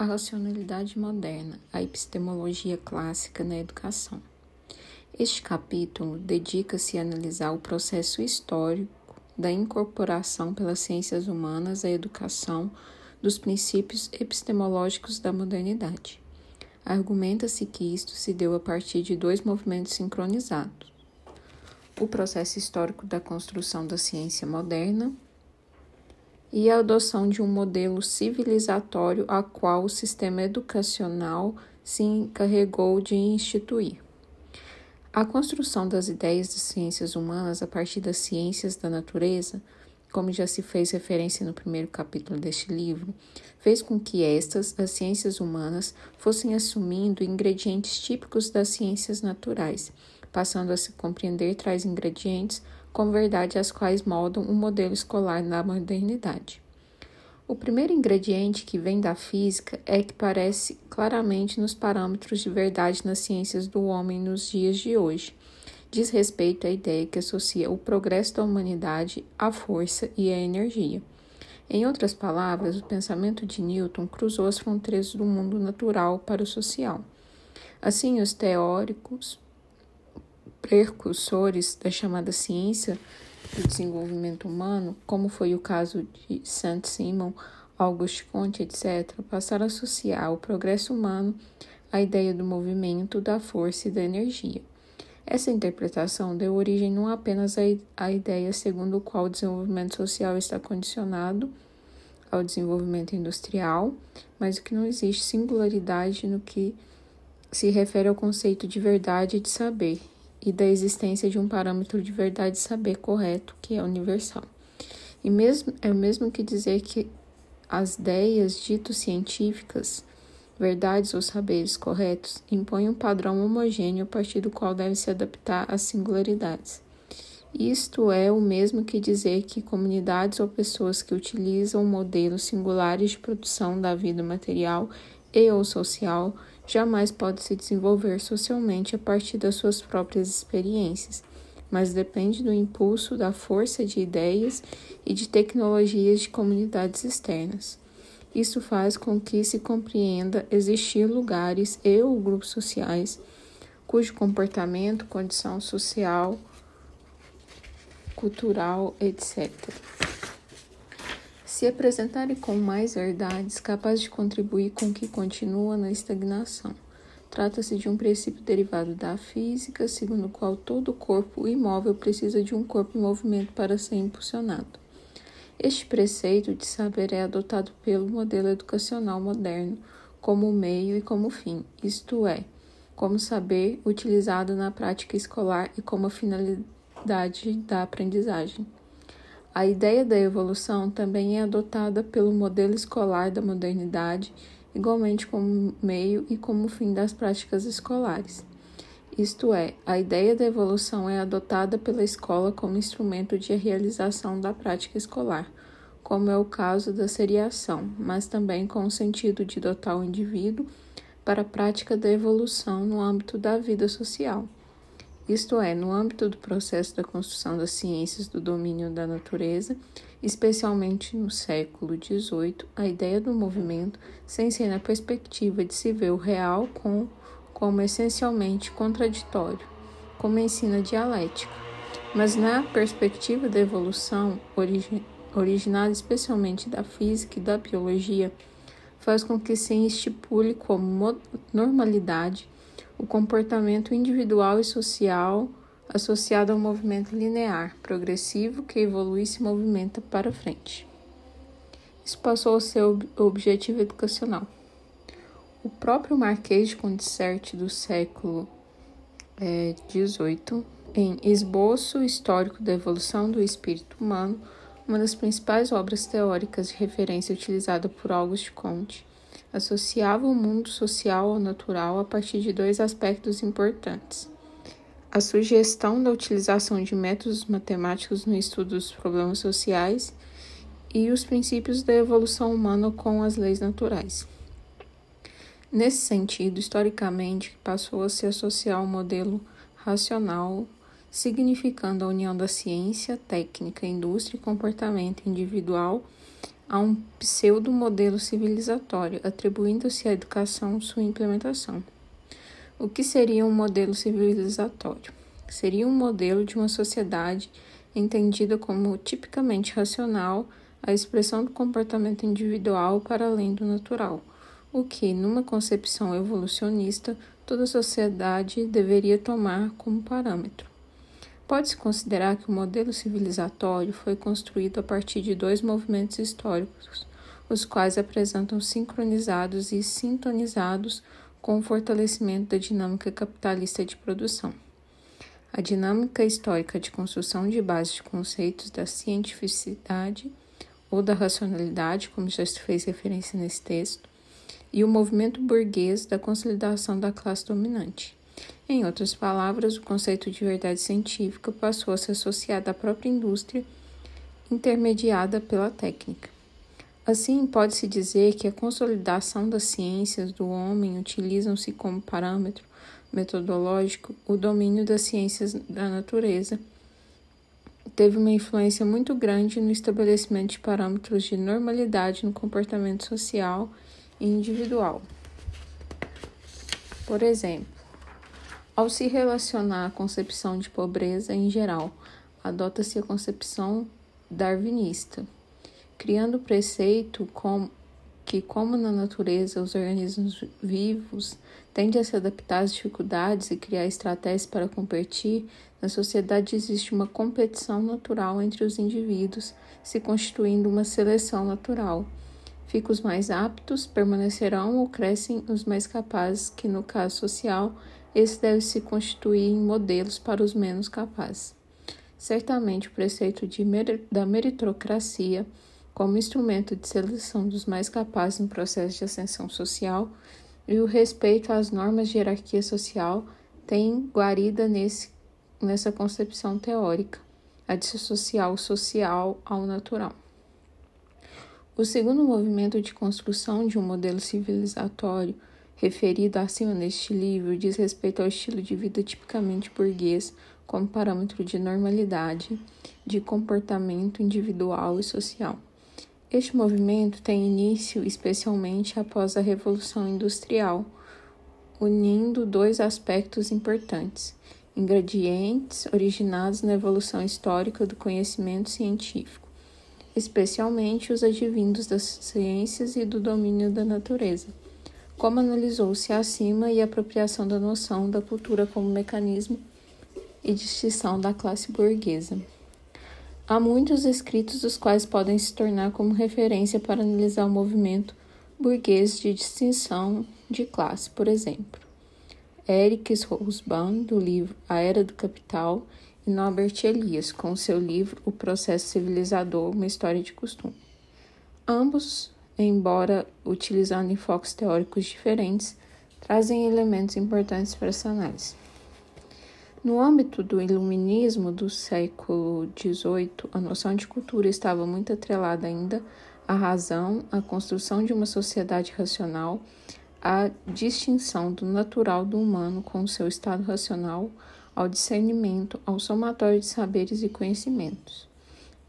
A racionalidade moderna, a epistemologia clássica na educação. Este capítulo dedica-se a analisar o processo histórico da incorporação pelas ciências humanas à educação dos princípios epistemológicos da modernidade. Argumenta-se que isto se deu a partir de dois movimentos sincronizados: o processo histórico da construção da ciência moderna e a adoção de um modelo civilizatório a qual o sistema educacional se encarregou de instituir. A construção das ideias de ciências humanas a partir das ciências da natureza, como já se fez referência no primeiro capítulo deste livro, fez com que estas, as ciências humanas, fossem assumindo ingredientes típicos das ciências naturais, passando a se compreender tais ingredientes com verdade as quais moldam o modelo escolar na modernidade. O primeiro ingrediente que vem da física é que parece claramente nos parâmetros de verdade nas ciências do homem nos dias de hoje. Diz respeito à ideia que associa o progresso da humanidade à força e à energia. Em outras palavras, o pensamento de Newton cruzou as fronteiras do mundo natural para o social. Assim, os teóricos precursores da chamada ciência do desenvolvimento humano, como foi o caso de Saint-Simon, Auguste Comte, etc., passaram a associar o progresso humano à ideia do movimento, da força e da energia. Essa interpretação deu origem não apenas à ideia segundo a qual o desenvolvimento social está condicionado ao desenvolvimento industrial, mas que não existe singularidade no que se refere ao conceito de verdade e de saber, e da existência de um parâmetro de verdade e saber correto que é universal. E mesmo é o mesmo que dizer que as ideias dito científicas, verdades ou saberes corretos, impõem um padrão homogêneo a partir do qual deve se adaptar às singularidades. Isto é o mesmo que dizer que comunidades ou pessoas que utilizam modelos singulares de produção da vida material e ou social jamais pode se desenvolver socialmente a partir das suas próprias experiências, mas depende do impulso da força de ideias e de tecnologias de comunidades externas. Isso faz com que se compreenda existir lugares e ou grupos sociais cujo comportamento, condição social, cultural, etc se apresentarem com mais verdades capazes de contribuir com o que continua na estagnação. Trata-se de um princípio derivado da física, segundo o qual todo corpo imóvel precisa de um corpo em movimento para ser impulsionado. Este preceito de saber é adotado pelo modelo educacional moderno como meio e como fim, isto é, como saber utilizado na prática escolar e como finalidade da aprendizagem. A ideia da evolução também é adotada pelo modelo escolar da modernidade, igualmente como meio e como fim das práticas escolares. Isto é, a ideia da evolução é adotada pela escola como instrumento de realização da prática escolar, como é o caso da seriação, mas também com o sentido de dotar o indivíduo para a prática da evolução no âmbito da vida social isto é, no âmbito do processo da construção das ciências do domínio da natureza, especialmente no século XVIII, a ideia do movimento sem ser na perspectiva de se ver o real com, como essencialmente contraditório, como ensina a dialética, mas na perspectiva da evolução origi originada especialmente da física e da biologia, faz com que se estipule como normalidade o comportamento individual e social associado ao movimento linear, progressivo, que evolui e se movimenta para frente. Isso passou a ser o objetivo educacional. O próprio Marquês de Condicerte do século XVIII, é, em Esboço Histórico da Evolução do Espírito Humano, uma das principais obras teóricas de referência utilizada por Auguste Comte, associava o mundo social ao natural a partir de dois aspectos importantes: a sugestão da utilização de métodos matemáticos no estudo dos problemas sociais e os princípios da evolução humana com as leis naturais. Nesse sentido, historicamente, passou a se associar ao modelo racional, significando a união da ciência, técnica, indústria e comportamento individual a um pseudo-modelo civilizatório, atribuindo-se à educação sua implementação. O que seria um modelo civilizatório? Seria um modelo de uma sociedade entendida como tipicamente racional, a expressão do comportamento individual para além do natural, o que, numa concepção evolucionista, toda sociedade deveria tomar como parâmetro. Pode-se considerar que o modelo civilizatório foi construído a partir de dois movimentos históricos, os quais apresentam sincronizados e sintonizados com o fortalecimento da dinâmica capitalista de produção. A dinâmica histórica de construção de base de conceitos da cientificidade ou da racionalidade, como já se fez referência nesse texto, e o movimento burguês da consolidação da classe dominante. Em outras palavras, o conceito de verdade científica passou a se associar à própria indústria intermediada pela técnica. Assim, pode-se dizer que a consolidação das ciências do homem utilizam-se como parâmetro metodológico o domínio das ciências da natureza. Teve uma influência muito grande no estabelecimento de parâmetros de normalidade no comportamento social e individual. Por exemplo, ao se relacionar à concepção de pobreza em geral, adota-se a concepção darwinista, criando o preceito com, que, como na natureza os organismos vivos tendem a se adaptar às dificuldades e criar estratégias para competir, na sociedade existe uma competição natural entre os indivíduos, se constituindo uma seleção natural. Ficam os mais aptos, permanecerão ou crescem os mais capazes, que no caso social esse deve se constituir em modelos para os menos capazes. Certamente, o preceito de, da meritocracia, como instrumento de seleção dos mais capazes no processo de ascensão social, e o respeito às normas de hierarquia social tem guarida nesse, nessa concepção teórica, a dissociar o social ao natural. O segundo movimento de construção de um modelo civilizatório referido acima neste livro diz respeito ao estilo de vida tipicamente burguês como parâmetro de normalidade, de comportamento individual e social. Este movimento tem início especialmente após a Revolução Industrial, unindo dois aspectos importantes: ingredientes originados na evolução histórica do conhecimento científico, especialmente os advindos das ciências e do domínio da natureza como analisou-se acima e a apropriação da noção da cultura como mecanismo e distinção da classe burguesa. Há muitos escritos os quais podem se tornar como referência para analisar o movimento burguês de distinção de classe, por exemplo. Eric Hobsbawm, do livro A Era do Capital, e Norbert Elias, com seu livro O Processo Civilizador, Uma História de Costume. Ambos embora utilizando enfoques teóricos diferentes, trazem elementos importantes para essa análise. No âmbito do iluminismo do século XVIII, a noção de cultura estava muito atrelada ainda à razão, à construção de uma sociedade racional, à distinção do natural do humano com seu estado racional, ao discernimento, ao somatório de saberes e conhecimentos.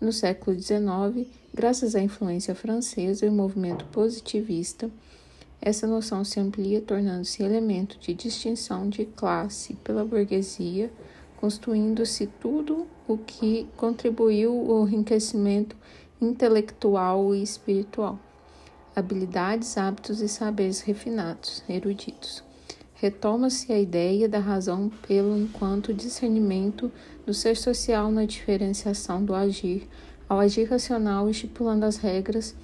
No século XIX, graças à influência francesa e o movimento positivista, essa noção se amplia, tornando-se elemento de distinção de classe pela burguesia, constituindo-se tudo o que contribuiu ao enriquecimento intelectual e espiritual. Habilidades, hábitos e saberes refinados, eruditos. Retoma-se a ideia da razão pelo enquanto discernimento do ser social na diferenciação do agir, ao agir racional, estipulando as regras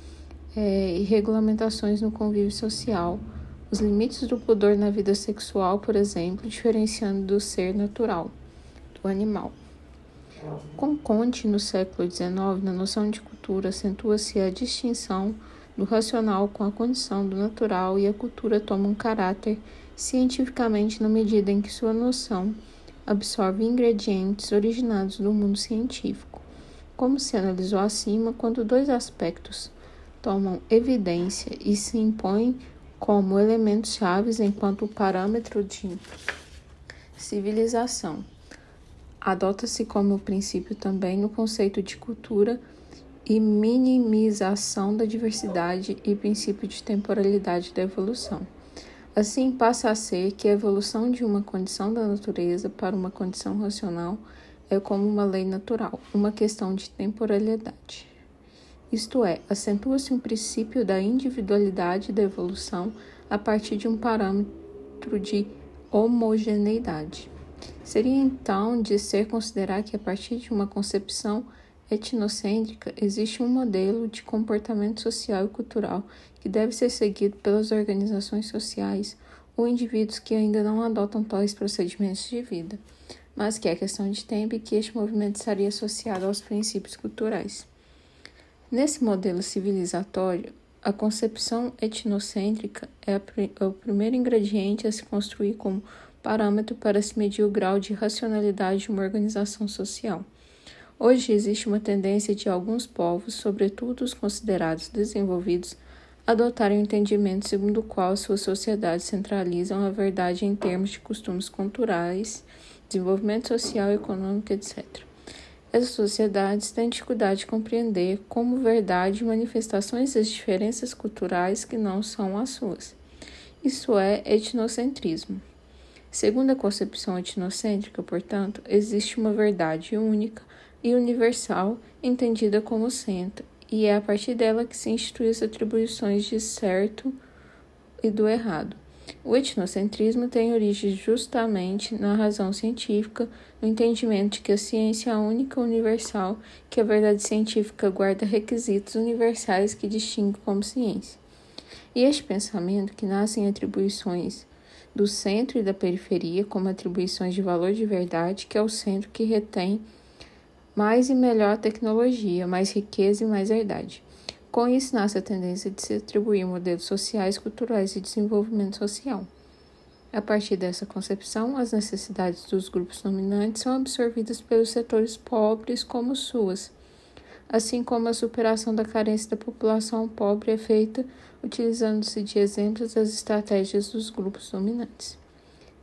é, e regulamentações no convívio social, os limites do pudor na vida sexual, por exemplo, diferenciando do ser natural, do animal. Com Conte, no século XIX, na noção de cultura, acentua-se a distinção do racional com a condição do natural e a cultura toma um caráter cientificamente na medida em que sua noção absorve ingredientes originados do mundo científico. Como se analisou acima, quando dois aspectos tomam evidência e se impõem como elementos chaves enquanto parâmetro de civilização. Adota-se como princípio também o conceito de cultura e minimização da diversidade e princípio de temporalidade da evolução. Assim, passa a ser que a evolução de uma condição da natureza para uma condição racional é como uma lei natural, uma questão de temporalidade. Isto é, acentua-se um princípio da individualidade da evolução a partir de um parâmetro de homogeneidade. Seria então de ser considerar que a partir de uma concepção etnocêntrica existe um modelo de comportamento social e cultural que deve ser seguido pelas organizações sociais ou indivíduos que ainda não adotam tais procedimentos de vida, mas que é questão de tempo e que este movimento estaria associado aos princípios culturais. Nesse modelo civilizatório, a concepção etnocêntrica é, é o primeiro ingrediente a se construir como parâmetro para se medir o grau de racionalidade de uma organização social. Hoje existe uma tendência de alguns povos, sobretudo os considerados desenvolvidos, adotarem o um entendimento segundo o qual suas sociedades centralizam a verdade em termos de costumes culturais, desenvolvimento social, econômico, etc. Essas sociedades têm dificuldade de compreender como verdade manifestações das diferenças culturais que não são as suas. Isso é etnocentrismo. Segundo a concepção etnocêntrica, portanto, existe uma verdade única e universal, entendida como centro, e é a partir dela que se instituem as atribuições de certo e do errado. O etnocentrismo tem origem justamente na razão científica, no entendimento de que a ciência é a única universal, que a verdade científica guarda requisitos universais que distinguem como ciência. E este pensamento, que nasce em atribuições do centro e da periferia, como atribuições de valor de verdade, que é o centro que retém mais e melhor tecnologia, mais riqueza e mais verdade. Com isso, nasce a tendência de se atribuir modelos sociais, culturais e desenvolvimento social. A partir dessa concepção, as necessidades dos grupos dominantes são absorvidas pelos setores pobres como suas, assim como a superação da carência da população pobre é feita utilizando-se de exemplos das estratégias dos grupos dominantes.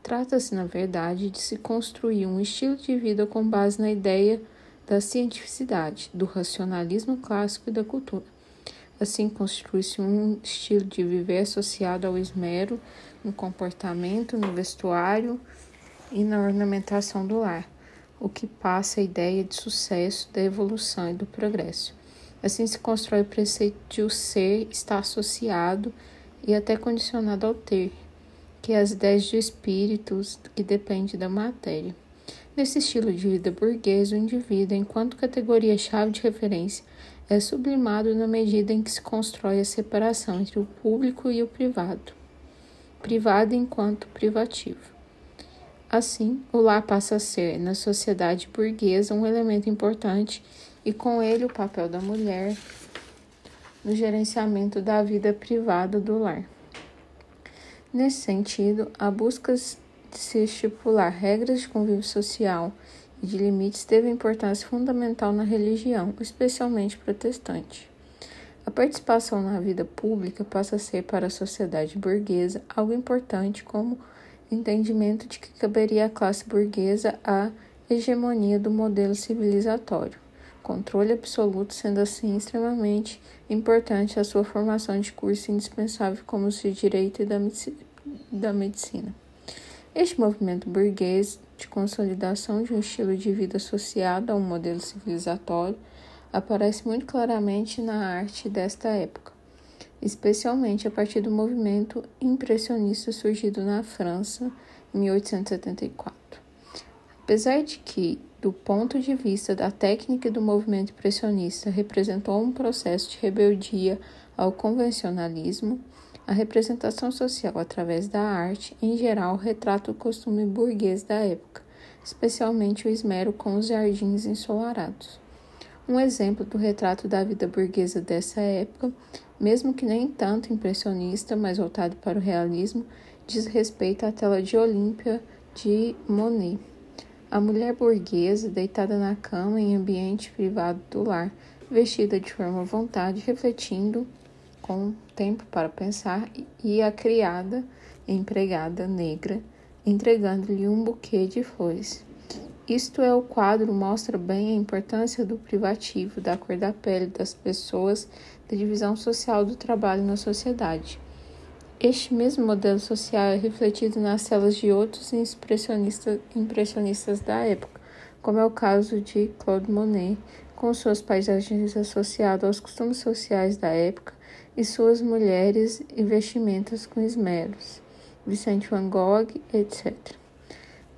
Trata-se, na verdade, de se construir um estilo de vida com base na ideia da cientificidade, do racionalismo clássico e da cultura. Assim, constitui-se um estilo de viver associado ao esmero no comportamento, no vestuário e na ornamentação do lar, o que passa a ideia de sucesso, da evolução e do progresso. Assim se constrói o preceito de o ser estar associado e até condicionado ao ter, que é as ideias de espíritos que depende da matéria. Nesse estilo de vida burguês, o indivíduo, enquanto categoria-chave de referência, é sublimado na medida em que se constrói a separação entre o público e o privado, privado enquanto privativo. Assim, o lar passa a ser, na sociedade burguesa, um elemento importante e, com ele, o papel da mulher no gerenciamento da vida privada do lar. Nesse sentido, a busca de se estipular regras de convívio social e de limites teve importância fundamental na religião, especialmente protestante. A participação na vida pública passa a ser para a sociedade burguesa algo importante como entendimento de que caberia à classe burguesa a hegemonia do modelo civilizatório, controle absoluto sendo assim extremamente importante a sua formação de curso indispensável como os de direito e da medicina. Este movimento burguês de consolidação de um estilo de vida associado a um modelo civilizatório aparece muito claramente na arte desta época, especialmente a partir do movimento impressionista surgido na França em 1874. Apesar de que, do ponto de vista da técnica do movimento impressionista, representou um processo de rebeldia ao convencionalismo, a representação social através da arte, em geral, retrata o costume burguês da época, especialmente o esmero com os jardins ensolarados. Um exemplo do retrato da vida burguesa dessa época, mesmo que nem tanto impressionista, mas voltado para o realismo, diz respeito à tela de Olímpia de Monet. A mulher burguesa, deitada na cama em ambiente privado do lar, vestida de forma à vontade, refletindo com tempo para pensar, e a criada, empregada negra, entregando-lhe um buquê de flores. Isto é, o quadro mostra bem a importância do privativo, da cor da pele das pessoas, da divisão social do trabalho na sociedade. Este mesmo modelo social é refletido nas telas de outros impressionistas, impressionistas da época, como é o caso de Claude Monet, com suas paisagens associadas aos costumes sociais da época e suas mulheres e vestimentas com esmeros, Vicente Van Gogh, etc.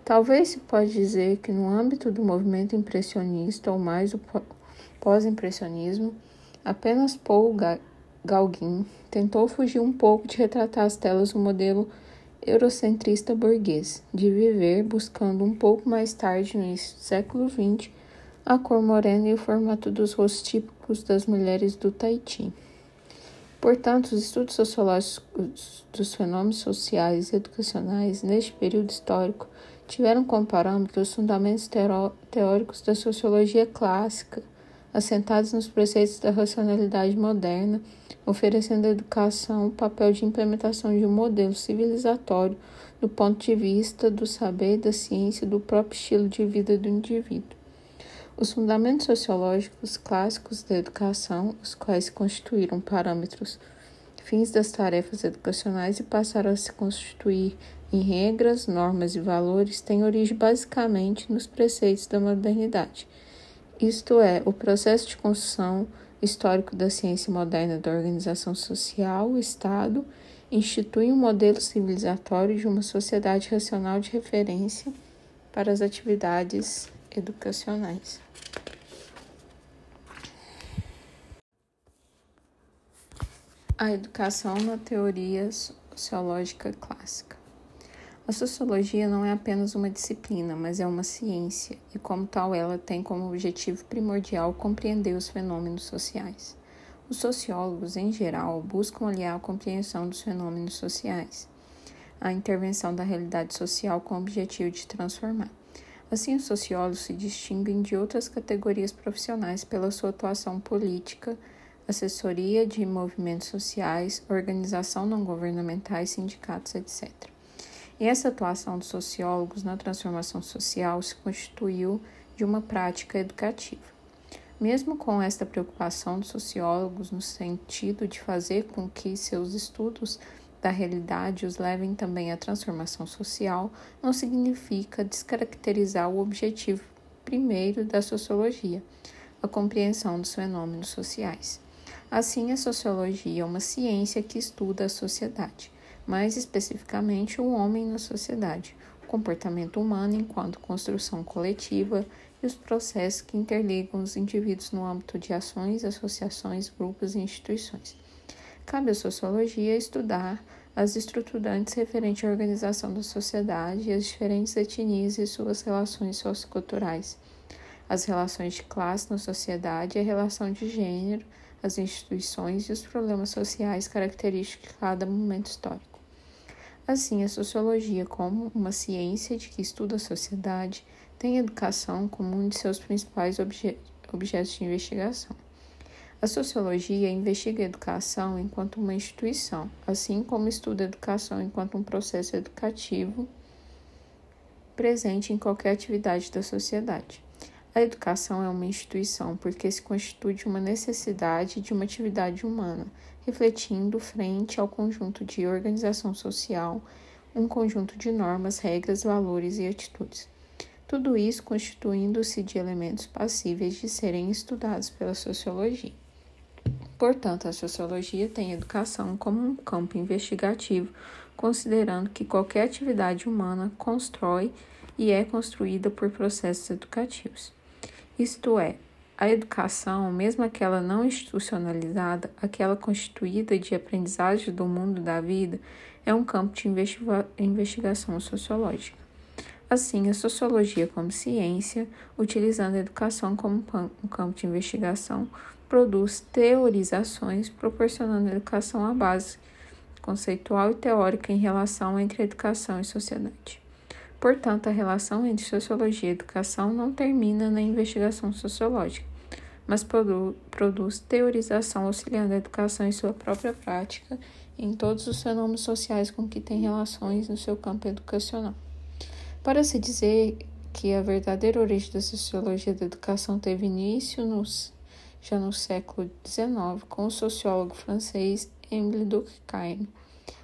Talvez se pode dizer que no âmbito do movimento impressionista ou mais o pós-impressionismo, apenas Paul Gauguin tentou fugir um pouco de retratar as telas do modelo eurocentrista burguês, de viver buscando um pouco mais tarde, no século XX, a cor morena e o formato dos rostos típicos das mulheres do Tahiti. Portanto, os estudos sociológicos dos fenômenos sociais e educacionais neste período histórico tiveram como parâmetro os fundamentos teóricos da sociologia clássica, assentados nos preceitos da racionalidade moderna, oferecendo à educação o papel de implementação de um modelo civilizatório do ponto de vista do saber, da ciência e do próprio estilo de vida do indivíduo. Os fundamentos sociológicos clássicos da educação, os quais constituíram parâmetros fins das tarefas educacionais e passaram a se constituir em regras, normas e valores têm origem basicamente nos preceitos da modernidade, isto é, o processo de construção histórico da ciência moderna da organização social, o Estado, institui um modelo civilizatório de uma sociedade racional de referência para as atividades educacionais. A educação na teoria sociológica clássica. A sociologia não é apenas uma disciplina, mas é uma ciência, e como tal, ela tem como objetivo primordial compreender os fenômenos sociais. Os sociólogos, em geral, buscam aliar a compreensão dos fenômenos sociais à intervenção da realidade social com o objetivo de transformar. Assim, os sociólogos se distinguem de outras categorias profissionais pela sua atuação política, assessoria de movimentos sociais, organização não governamentais, sindicatos, etc. E essa atuação dos sociólogos na transformação social se constituiu de uma prática educativa. Mesmo com esta preocupação dos sociólogos no sentido de fazer com que seus estudos da realidade os levem também à transformação social, não significa descaracterizar o objetivo primeiro da sociologia, a compreensão dos fenômenos sociais. Assim, a sociologia é uma ciência que estuda a sociedade mais especificamente o homem na sociedade, o comportamento humano enquanto construção coletiva e os processos que interligam os indivíduos no âmbito de ações, associações, grupos e instituições. Cabe à sociologia estudar as estruturantes referentes à organização da sociedade e as diferentes etnias e suas relações socioculturais, as relações de classe na sociedade e a relação de gênero, as instituições e os problemas sociais característicos de cada momento histórico. Assim, a sociologia, como uma ciência de que estuda a sociedade, tem a educação como um de seus principais obje objetos de investigação. A sociologia investiga a educação enquanto uma instituição, assim como estuda a educação enquanto um processo educativo presente em qualquer atividade da sociedade. A educação é uma instituição porque se constitui uma necessidade de uma atividade humana, refletindo frente ao conjunto de organização social, um conjunto de normas, regras, valores e atitudes. Tudo isso constituindo-se de elementos passíveis de serem estudados pela sociologia. Portanto, a sociologia tem a educação como um campo investigativo, considerando que qualquer atividade humana constrói e é construída por processos educativos. Isto é, a educação, mesmo aquela não institucionalizada, aquela constituída de aprendizagem do mundo da vida, é um campo de investiga investigação sociológica. Assim, a sociologia, como ciência, utilizando a educação como um campo de investigação, produz teorizações proporcionando educação à base conceitual e teórica em relação entre educação e sociedade. Portanto, a relação entre sociologia e educação não termina na investigação sociológica, mas produ produz teorização auxiliando a educação em sua própria prática em todos os fenômenos sociais com que tem relações no seu campo educacional. Para se dizer que a verdadeira origem da sociologia da educação teve início nos, já no século XIX com o sociólogo francês Émile Durkheim,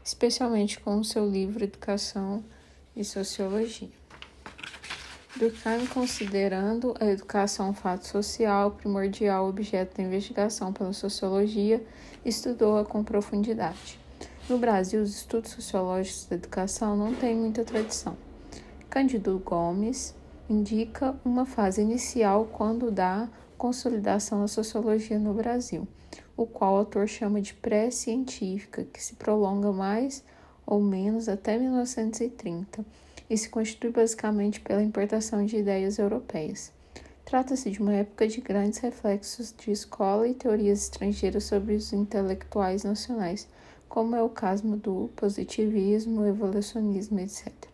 especialmente com seu livro Educação e Sociologia. Durkheim, considerando a educação um fato social primordial objeto da investigação pela sociologia, estudou-a com profundidade. No Brasil, os estudos sociológicos da educação não têm muita tradição. Cândido Gomes indica uma fase inicial quando dá consolidação da sociologia no Brasil, o qual o autor chama de pré-científica, que se prolonga mais ou menos até 1930 e se constitui basicamente pela importação de ideias europeias. Trata-se de uma época de grandes reflexos de escola e teorias estrangeiras sobre os intelectuais nacionais, como é o caso do positivismo, evolucionismo, etc.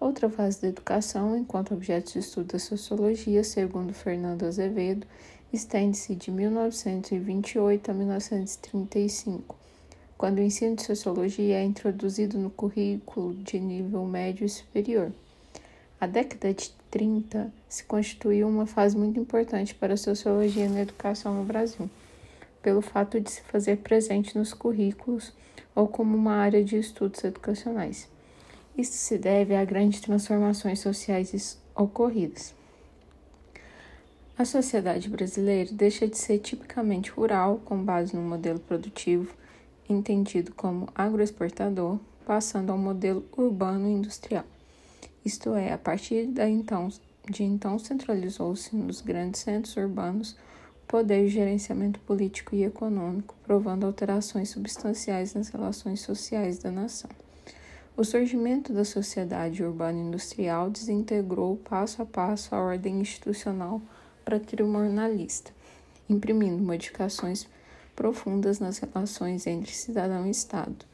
Outra fase da educação, enquanto objeto de estudo da sociologia, segundo Fernando Azevedo, estende-se de 1928 a 1935 quando o ensino de sociologia é introduzido no currículo de nível médio e superior. A década de 30 se constituiu uma fase muito importante para a sociologia na educação no Brasil, pelo fato de se fazer presente nos currículos ou como uma área de estudos educacionais. Isso se deve a grandes transformações sociais ocorridas. A sociedade brasileira deixa de ser tipicamente rural, com base no modelo produtivo entendido como agroexportador, passando ao modelo urbano industrial. Isto é, a partir da então, de então centralizou-se nos grandes centros urbanos o poder de gerenciamento político e econômico, provando alterações substanciais nas relações sociais da nação. O surgimento da sociedade urbana industrial desintegrou passo a passo a ordem institucional patrimonialista, imprimindo modificações profundas nas relações entre cidadão e Estado.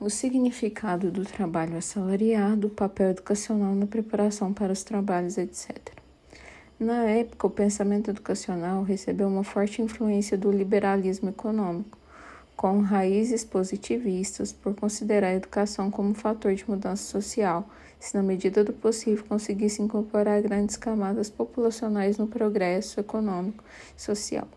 O significado do trabalho assalariado, o papel educacional na preparação para os trabalhos, etc. Na época, o pensamento educacional recebeu uma forte influência do liberalismo econômico, com raízes positivistas por considerar a educação como fator de mudança social, se na medida do possível conseguisse incorporar grandes camadas populacionais no progresso econômico e social.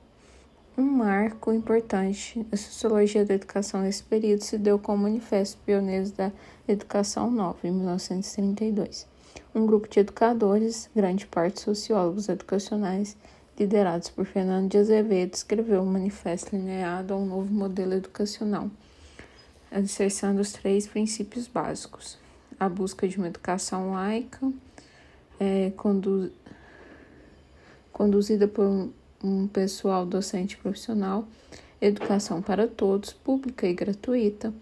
Um marco importante na sociologia da educação nesse período se deu com o Manifesto Pioneiros da Educação Nova, em 1932. Um grupo de educadores, grande parte sociólogos educacionais, liderados por Fernando de Azevedo, escreveu um manifesto lineado a um novo modelo educacional, alicerçando os três princípios básicos: a busca de uma educação laica, é, condu conduzida por um um pessoal docente profissional, educação para todos, pública e gratuita,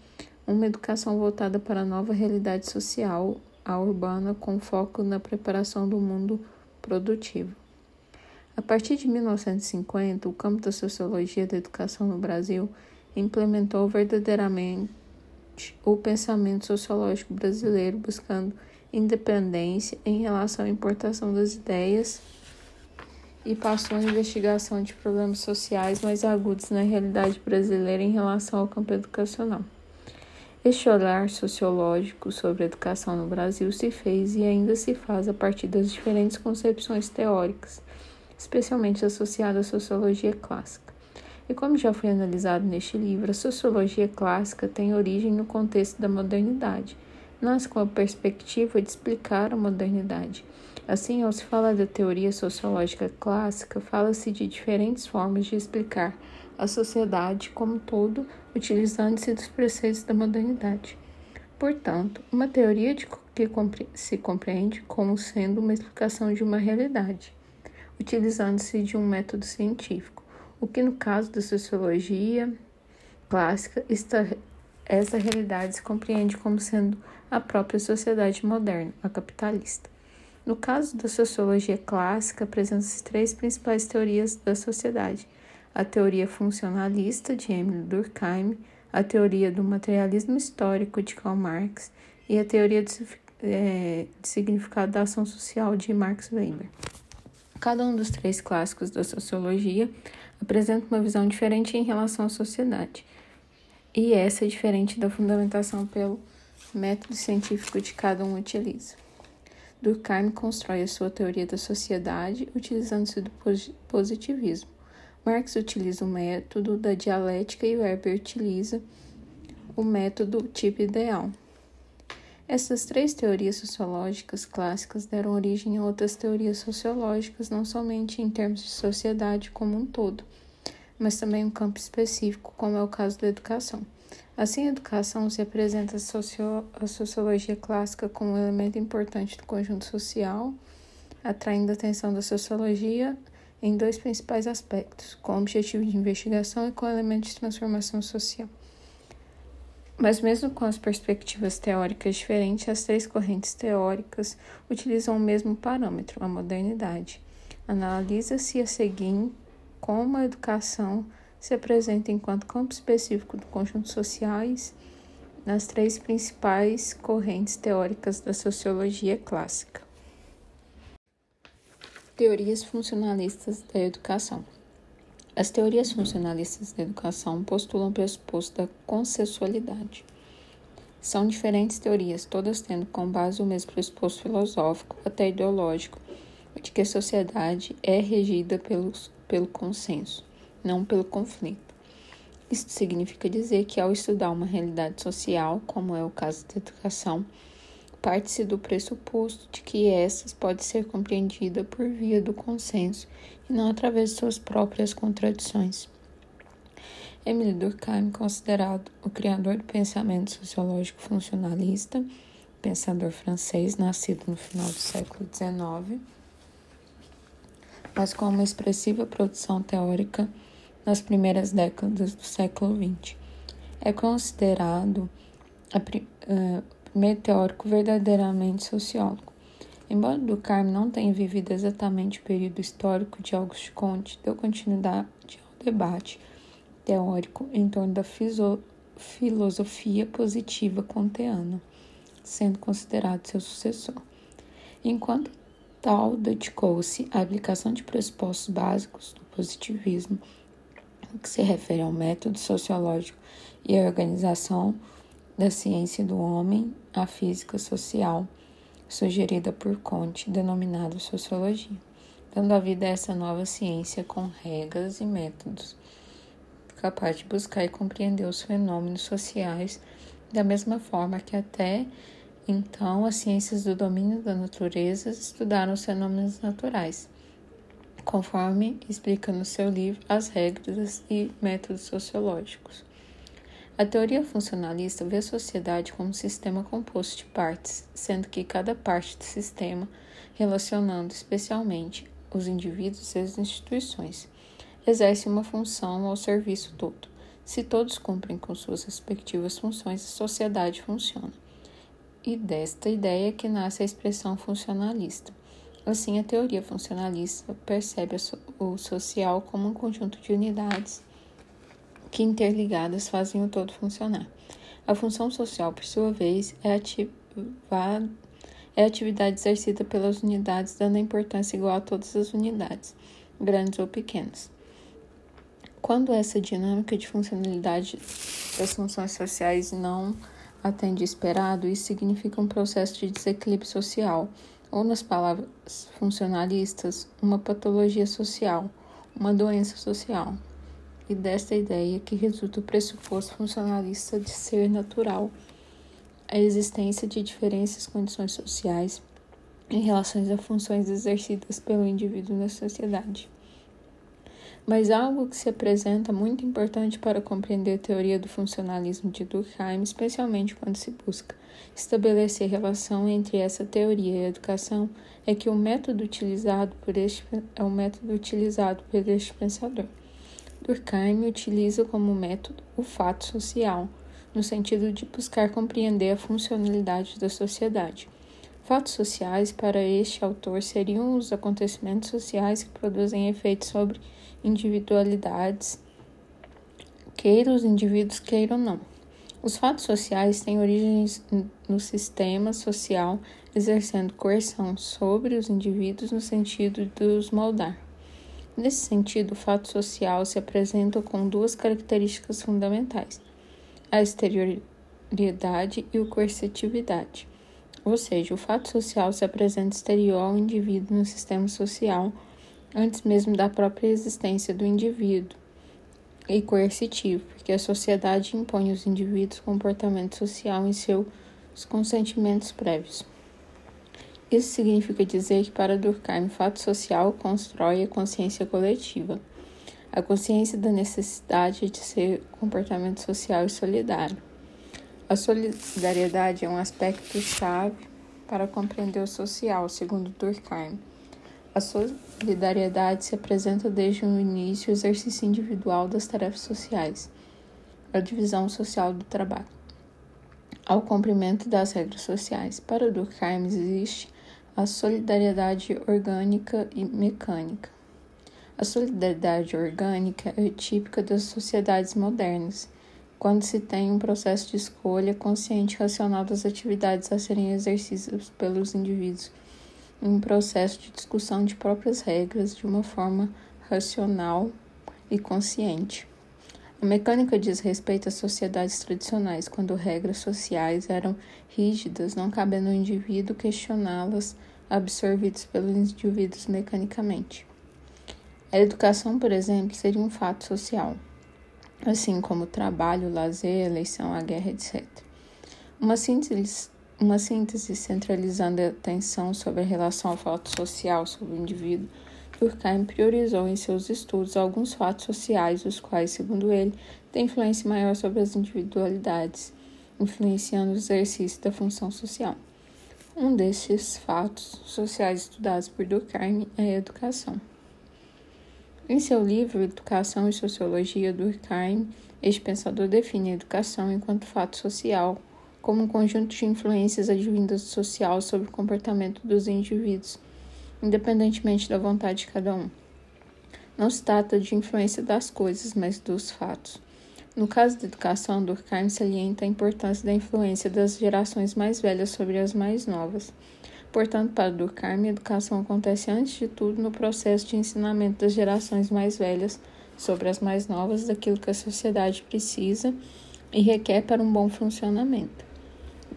uma educação voltada para a nova realidade social, a urbana, com foco na preparação do mundo produtivo. A partir de 1950, o campo da sociologia da educação no Brasil implementou verdadeiramente o pensamento sociológico brasileiro, buscando independência em relação à importação das ideias e passou a investigação de problemas sociais mais agudos na realidade brasileira em relação ao campo educacional. Este olhar sociológico sobre a educação no Brasil se fez e ainda se faz a partir das diferentes concepções teóricas, especialmente associadas à sociologia clássica. E como já foi analisado neste livro, a sociologia clássica tem origem no contexto da modernidade, nasce com a perspectiva de explicar a modernidade Assim, ao se falar da teoria sociológica clássica, fala-se de diferentes formas de explicar a sociedade como todo, utilizando-se dos preceitos da modernidade. Portanto, uma teoria que se compreende como sendo uma explicação de uma realidade, utilizando-se de um método científico, o que no caso da sociologia clássica, esta, essa realidade se compreende como sendo a própria sociedade moderna, a capitalista. No caso da sociologia clássica, apresentam-se três principais teorias da sociedade: a teoria funcionalista de Emile Durkheim, a teoria do materialismo histórico de Karl Marx e a teoria de, é, de significado da ação social de Max Weber. Cada um dos três clássicos da sociologia apresenta uma visão diferente em relação à sociedade, e essa é diferente da fundamentação pelo método científico de cada um utiliza. Durkheim constrói a sua teoria da sociedade utilizando-se do positivismo. Marx utiliza o método da dialética e Weber utiliza o método tipo ideal. Essas três teorias sociológicas clássicas deram origem a outras teorias sociológicas, não somente em termos de sociedade como um todo, mas também um campo específico, como é o caso da educação. Assim, a educação se apresenta a, socio a sociologia clássica como um elemento importante do conjunto social, atraindo a atenção da sociologia em dois principais aspectos, com objetivo de investigação e com elemento de transformação social. Mas, mesmo com as perspectivas teóricas diferentes, as três correntes teóricas utilizam o mesmo parâmetro, a modernidade. Analisa-se a seguir como a educação se apresenta enquanto campo específico do conjunto sociais nas três principais correntes teóricas da sociologia clássica. Teorias funcionalistas da educação. As teorias funcionalistas da educação postulam o pressuposto da consensualidade. São diferentes teorias, todas tendo como base o mesmo pressuposto filosófico, até ideológico, de que a sociedade é regida pelos, pelo consenso, não pelo conflito. Isso significa dizer que, ao estudar uma realidade social, como é o caso da educação, parte-se do pressuposto de que essas pode ser compreendida por via do consenso e não através de suas próprias contradições. Emile Durkheim, considerado o criador do pensamento sociológico funcionalista, pensador francês nascido no final do século XIX, mas com uma expressiva produção teórica nas primeiras décadas do século XX. É considerado a, uh, meteórico verdadeiramente sociólogo. Embora Durkheim não tenha vivido exatamente o período histórico de Auguste Comte, deu continuidade ao debate teórico em torno da filosofia positiva kantiana, sendo considerado seu sucessor. Enquanto tal dedicou-se à aplicação de pressupostos básicos do positivismo, que se refere ao método sociológico e à organização da ciência do homem à física social, sugerida por Comte, denominada sociologia, dando a vida a essa nova ciência com regras e métodos, capaz de buscar e compreender os fenômenos sociais da mesma forma que até então as ciências do domínio da natureza estudaram os fenômenos naturais, conforme explica no seu livro As Regras e Métodos Sociológicos. A teoria funcionalista vê a sociedade como um sistema composto de partes, sendo que cada parte do sistema, relacionando especialmente os indivíduos e as instituições, exerce uma função ao serviço todo. Se todos cumprem com suas respectivas funções, a sociedade funciona. E desta ideia que nasce a expressão funcionalista. Assim, a teoria funcionalista percebe o social como um conjunto de unidades que interligadas fazem o todo funcionar. A função social, por sua vez, é, ativar, é atividade exercida pelas unidades, dando importância igual a todas as unidades, grandes ou pequenas. Quando essa dinâmica de funcionalidade das funções sociais não atende esperado, isso significa um processo de desequilíbrio social, ou, nas palavras funcionalistas, uma patologia social, uma doença social e desta ideia que resulta o pressuposto funcionalista de ser natural a existência de diferentes condições sociais em relação a funções exercidas pelo indivíduo na sociedade. Mas algo que se apresenta muito importante para compreender a teoria do funcionalismo de Durkheim, especialmente quando se busca estabelecer relação entre essa teoria e a educação, é que o método utilizado por este é o método utilizado por este pensador. Durkheim utiliza como método o fato social, no sentido de buscar compreender a funcionalidade da sociedade. Fatos sociais, para este autor, seriam os acontecimentos sociais que produzem efeitos sobre individualidades, queira os indivíduos queiram ou não. Os fatos sociais têm origens no sistema social, exercendo coerção sobre os indivíduos no sentido de os moldar. Nesse sentido, o fato social se apresenta com duas características fundamentais: a exterioridade e a coercitividade. Ou seja, o fato social se apresenta exterior ao indivíduo no sistema social antes mesmo da própria existência do indivíduo e coercitivo, porque a sociedade impõe aos indivíduos comportamento social em seus consentimentos prévios. Isso significa dizer que para Durkheim, o fato social constrói a consciência coletiva, a consciência da necessidade de ser comportamento social e solidário. A solidariedade é um aspecto chave para compreender o social, segundo Durkheim. A solidariedade se apresenta desde o início o exercício individual das tarefas sociais, a divisão social do trabalho, ao cumprimento das regras sociais. Para Durkheim existe a solidariedade orgânica e mecânica. A solidariedade orgânica é típica das sociedades modernas, quando se tem um processo de escolha consciente e racional das atividades a serem exercidas pelos indivíduos, um processo de discussão de próprias regras de uma forma racional e consciente. A mecânica diz respeito às sociedades tradicionais, quando regras sociais eram rígidas, não cabendo ao indivíduo questioná-las, absorvidas pelos indivíduos mecanicamente. A educação, por exemplo, seria um fato social, assim como o trabalho, o lazer, a eleição, a guerra, etc. Uma síntese, uma síntese centralizando a atenção sobre a relação ao fato social sobre o indivíduo Durkheim priorizou em seus estudos alguns fatos sociais, os quais, segundo ele, têm influência maior sobre as individualidades, influenciando o exercício da função social. Um desses fatos sociais estudados por Durkheim é a educação. Em seu livro Educação e Sociologia, Durkheim, este pensador define a educação enquanto fato social como um conjunto de influências advindas do social sobre o comportamento dos indivíduos independentemente da vontade de cada um. Não se trata de influência das coisas, mas dos fatos. No caso da educação, Durkheim salienta a importância da influência das gerações mais velhas sobre as mais novas. Portanto, para Durkheim, a educação acontece antes de tudo no processo de ensinamento das gerações mais velhas sobre as mais novas daquilo que a sociedade precisa e requer para um bom funcionamento.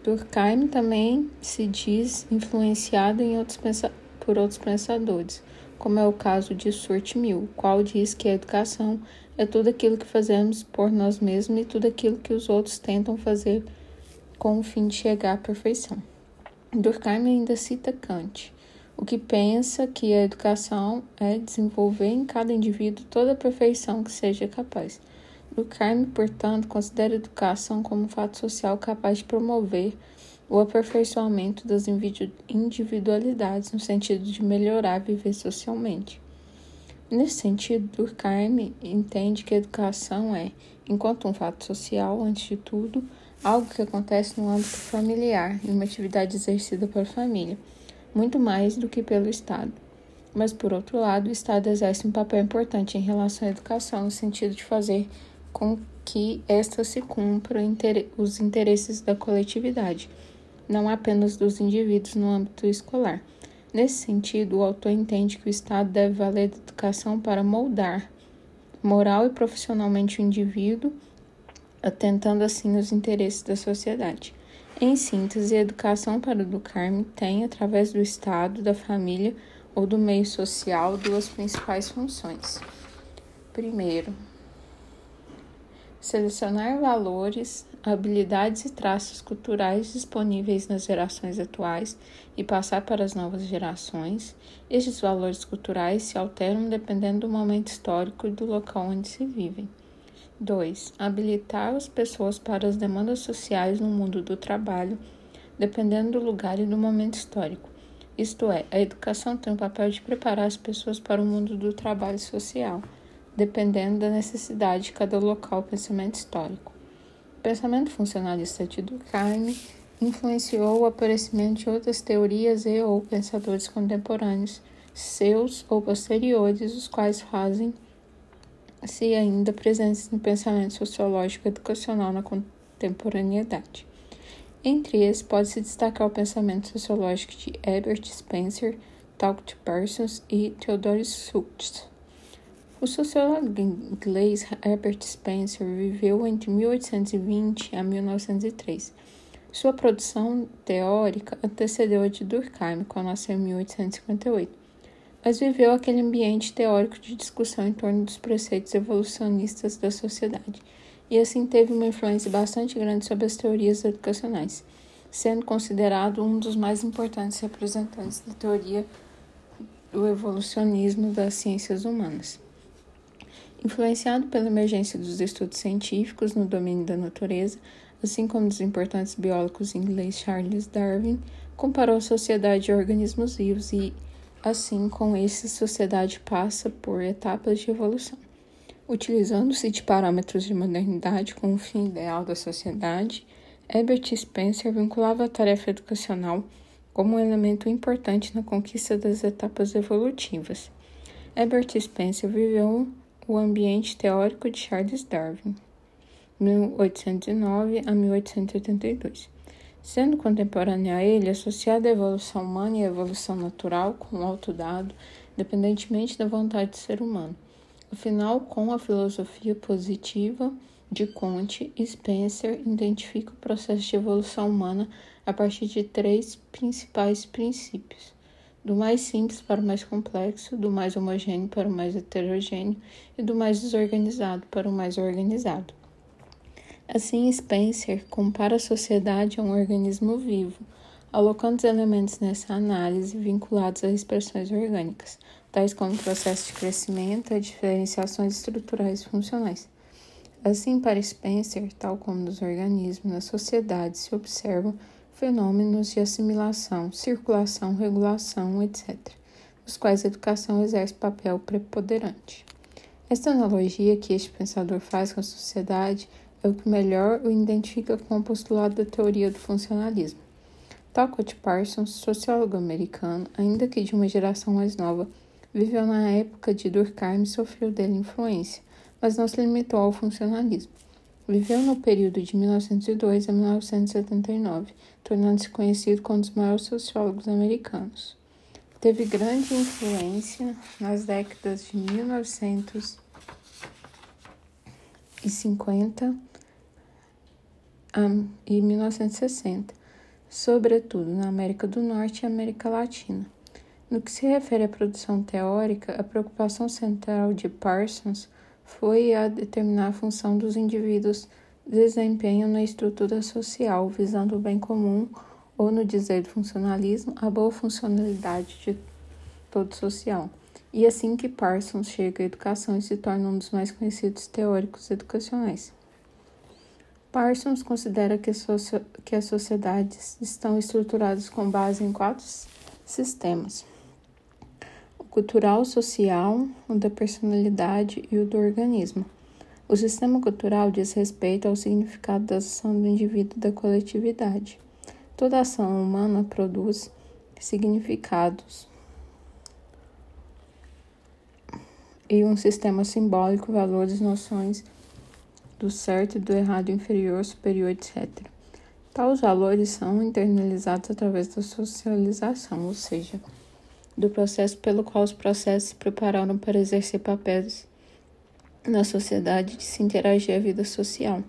Durkheim também se diz influenciado em outros pensamentos por outros pensadores, como é o caso de Stuart Mill, qual diz que a educação é tudo aquilo que fazemos por nós mesmos e tudo aquilo que os outros tentam fazer com o fim de chegar à perfeição. Durkheim ainda cita Kant, o que pensa que a educação é desenvolver em cada indivíduo toda a perfeição que seja capaz. Durkheim, portanto, considera a educação como um fato social capaz de promover o aperfeiçoamento das individualidades no sentido de melhorar viver socialmente. Nesse sentido, Durkheim entende que a educação é, enquanto um fato social, antes de tudo, algo que acontece no âmbito familiar e uma atividade exercida pela família, muito mais do que pelo Estado. Mas, por outro lado, o Estado exerce um papel importante em relação à educação, no sentido de fazer com que esta se cumpra os interesses da coletividade não apenas dos indivíduos no âmbito escolar. Nesse sentido, o autor entende que o Estado deve valer da educação para moldar moral e profissionalmente o indivíduo, atentando assim os interesses da sociedade. Em síntese, a educação para Durkheim tem, através do Estado, da família ou do meio social, duas principais funções. Primeiro, selecionar valores, habilidades e traços culturais disponíveis nas gerações atuais e passar para as novas gerações. Estes valores culturais se alteram dependendo do momento histórico e do local onde se vivem. 2. Habilitar as pessoas para as demandas sociais no mundo do trabalho, dependendo do lugar e do momento histórico. Isto é, a educação tem o papel de preparar as pessoas para o mundo do trabalho social dependendo da necessidade de cada local pensamento histórico. Pensamento funcionalista de Durkheim influenciou o aparecimento de outras teorias e ou pensadores contemporâneos, seus ou posteriores, os quais fazem se ainda presentes no pensamento sociológico educacional na contemporaneidade. Entre esses, pode-se destacar o pensamento sociológico de Herbert Spencer, Talk to Persons e Theodore Schultz. O sociólogo inglês Herbert Spencer viveu entre 1820 a 1903. Sua produção teórica antecedeu a de Durkheim, quando nasceu em 1858, mas viveu aquele ambiente teórico de discussão em torno dos preceitos evolucionistas da sociedade, e assim teve uma influência bastante grande sobre as teorias educacionais, sendo considerado um dos mais importantes representantes da teoria do evolucionismo das ciências humanas. Influenciado pela emergência dos estudos científicos no domínio da natureza, assim como dos importantes biólogos ingleses Charles Darwin, comparou a sociedade de organismos vivos e, assim, com esse, a sociedade passa por etapas de evolução. Utilizando-se de parâmetros de modernidade com o fim ideal da sociedade, Herbert Spencer vinculava a tarefa educacional como um elemento importante na conquista das etapas evolutivas. Herbert Spencer viveu o ambiente teórico de Charles Darwin, 1809 a 1882. Sendo contemporâneo a ele, associada à evolução humana e à evolução natural, com alto dado, independentemente da vontade do ser humano. Afinal, com a filosofia positiva de Comte, Spencer identifica o processo de evolução humana a partir de três principais princípios: do mais simples para o mais complexo, do mais homogêneo para o mais heterogêneo e do mais desorganizado para o mais organizado. Assim, Spencer compara a sociedade a um organismo vivo, alocando os elementos nessa análise vinculados a expressões orgânicas, tais como o processo de crescimento e diferenciações estruturais e funcionais. Assim, para Spencer, tal como nos organismos, na sociedade se observam fenômenos de assimilação, circulação, regulação, etc., nos quais a educação exerce papel preponderante. Esta analogia que este pensador faz com a sociedade é o que melhor o identifica com o postulado da teoria do funcionalismo. Talcott Parsons, sociólogo americano, ainda que de uma geração mais nova, viveu na época de Durkheim e sofreu dele influência, mas não se limitou ao funcionalismo. Viveu no período de 1902 a 1979, tornando-se conhecido como um dos maiores sociólogos americanos. Teve grande influência nas décadas de 1950 e 1960, sobretudo na América do Norte e América Latina. No que se refere à produção teórica, a preocupação central de Parsons foi a determinar a função dos indivíduos desempenham na estrutura social, visando o bem comum, ou no dizer do funcionalismo, a boa funcionalidade de todo social. E assim que Parsons chega à educação e se torna um dos mais conhecidos teóricos educacionais. Parsons considera que, que as sociedades estão estruturadas com base em quatro sistemas cultural, social, o da personalidade e o do organismo. O sistema cultural diz respeito ao significado da ação do indivíduo e da coletividade. Toda ação humana produz significados e um sistema simbólico, valores, noções do certo e do errado, inferior, superior, etc. Tais valores são internalizados através da socialização, ou seja, do processo pelo qual os processos se prepararam para exercer papéis na sociedade de se interagir à vida social.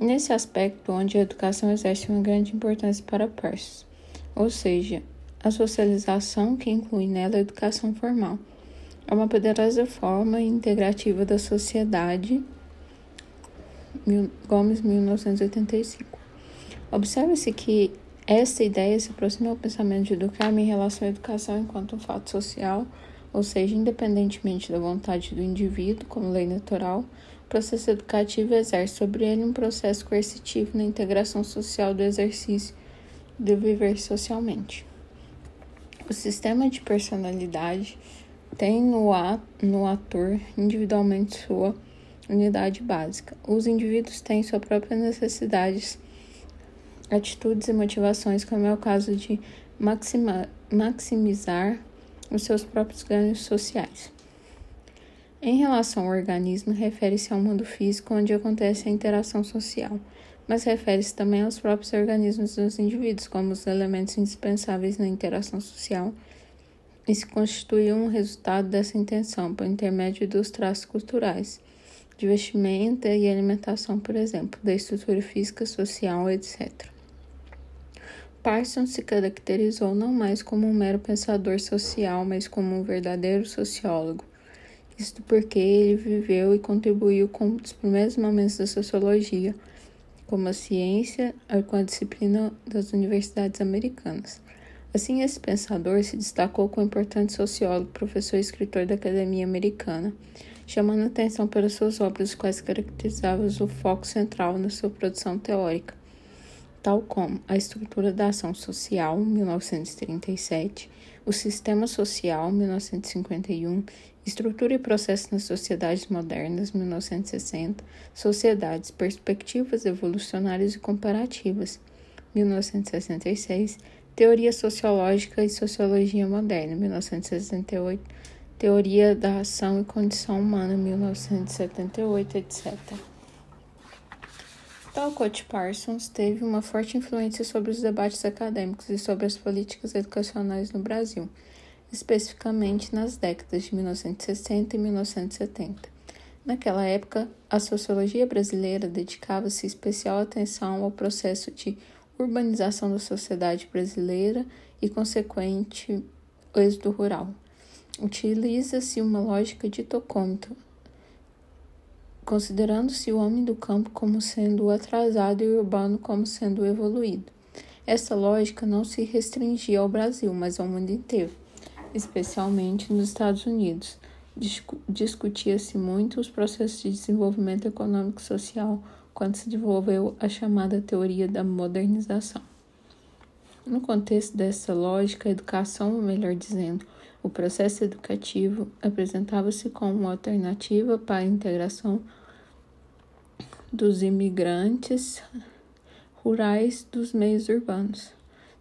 Nesse aspecto, onde a educação exerce uma grande importância para Parsons, ou seja, a socialização que inclui nela a educação formal, é uma poderosa forma integrativa da sociedade. Gomes, 1985. Observa-se que essa ideia se aproxima ao pensamento de Durkheim em relação à educação enquanto um fato social, ou seja, independentemente da vontade do indivíduo, como lei natural, o processo educativo exerce sobre ele um processo coercitivo na integração social do exercício de viver socialmente. O sistema de personalidade tem no, no ator individualmente sua unidade básica. Os indivíduos têm suas próprias necessidades atitudes e motivações, como é o caso de maxima, maximizar os seus próprios ganhos sociais. Em relação ao organismo, refere-se ao mundo físico onde acontece a interação social, mas refere-se também aos próprios organismos dos indivíduos, como os elementos indispensáveis na interação social, e se constitui um resultado dessa intenção por intermédio dos traços culturais, de vestimenta e alimentação, por exemplo, da estrutura física, social, etc. Parsons se caracterizou não mais como um mero pensador social, mas como um verdadeiro sociólogo. Isto porque ele viveu e contribuiu com os primeiros momentos da sociologia, como a ciência, com a disciplina das universidades americanas. Assim, esse pensador se destacou como importante sociólogo, professor e escritor da Academia Americana, chamando atenção pelas suas obras, quais caracterizavam o foco central na sua produção teórica, tal como A Estrutura da Ação Social, 1937, O Sistema Social, 1951, Estrutura e Processo nas Sociedades Modernas, 1960, Sociedades, Perspectivas Evolucionárias e Comparativas, 1966, Teoria Sociológica e Sociologia Moderna, 1968, Teoria da Ação e Condição Humana, 1978, etc. Talcott Parsons teve uma forte influência sobre os debates acadêmicos e sobre as políticas educacionais no Brasil, especificamente nas décadas de 1960 e 1970. Naquela época, a sociologia brasileira dedicava-se especial atenção ao processo de urbanização da sociedade brasileira e consequente êxodo rural. Utiliza-se uma lógica de tocômetro, considerando-se o homem do campo como sendo atrasado e o urbano como sendo evoluído. Essa lógica não se restringia ao Brasil, mas ao mundo inteiro, especialmente nos Estados Unidos. Discutia-se muito os processos de desenvolvimento econômico e social quando se desenvolveu a chamada teoria da modernização. No contexto dessa lógica, a educação, ou melhor dizendo, o processo educativo apresentava-se como uma alternativa para a integração dos imigrantes rurais dos meios urbanos.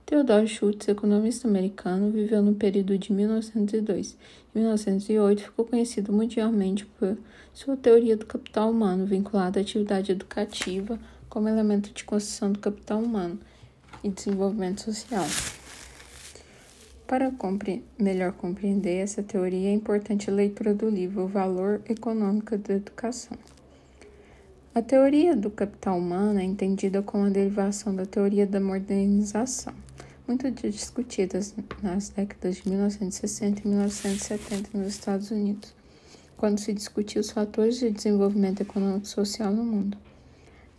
Theodore Schultz, economista americano, viveu no período de 1902. Em 1908, ficou conhecido mundialmente por sua teoria do capital humano, vinculada à atividade educativa como elemento de construção do capital humano e desenvolvimento social. Para compre melhor compreender essa teoria, é importante a leitura do livro O Valor Econômico da Educação. A teoria do capital humano é entendida como a derivação da teoria da modernização muito discutidas nas décadas de 1960 e 1970 nos Estados Unidos, quando se discutiu os fatores de desenvolvimento econômico e social no mundo.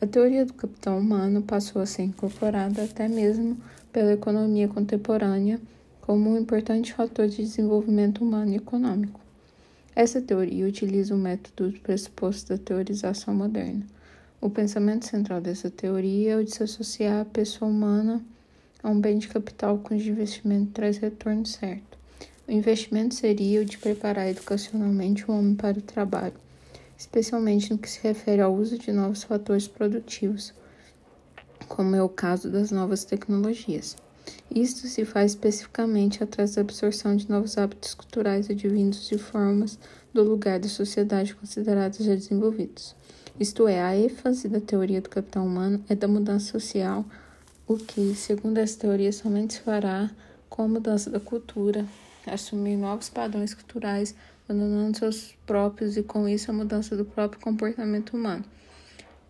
A teoria do capital humano passou a ser incorporada até mesmo pela economia contemporânea como um importante fator de desenvolvimento humano e econômico. Essa teoria utiliza o método pressuposto da teorização moderna. O pensamento central dessa teoria é o de se associar a pessoa humana a um bem de capital cujo investimento traz retorno certo. O investimento seria o de preparar educacionalmente o homem para o trabalho, especialmente no que se refere ao uso de novos fatores produtivos, como é o caso das novas tecnologias. Isto se faz especificamente através da absorção de novos hábitos culturais advindos de formas do lugar da sociedade consideradas já desenvolvidos. Isto é, a ênfase da teoria do capital humano é da mudança social o que, segundo essa teoria, somente se fará com a mudança da cultura, assumir novos padrões culturais, abandonando seus próprios e, com isso, a mudança do próprio comportamento humano.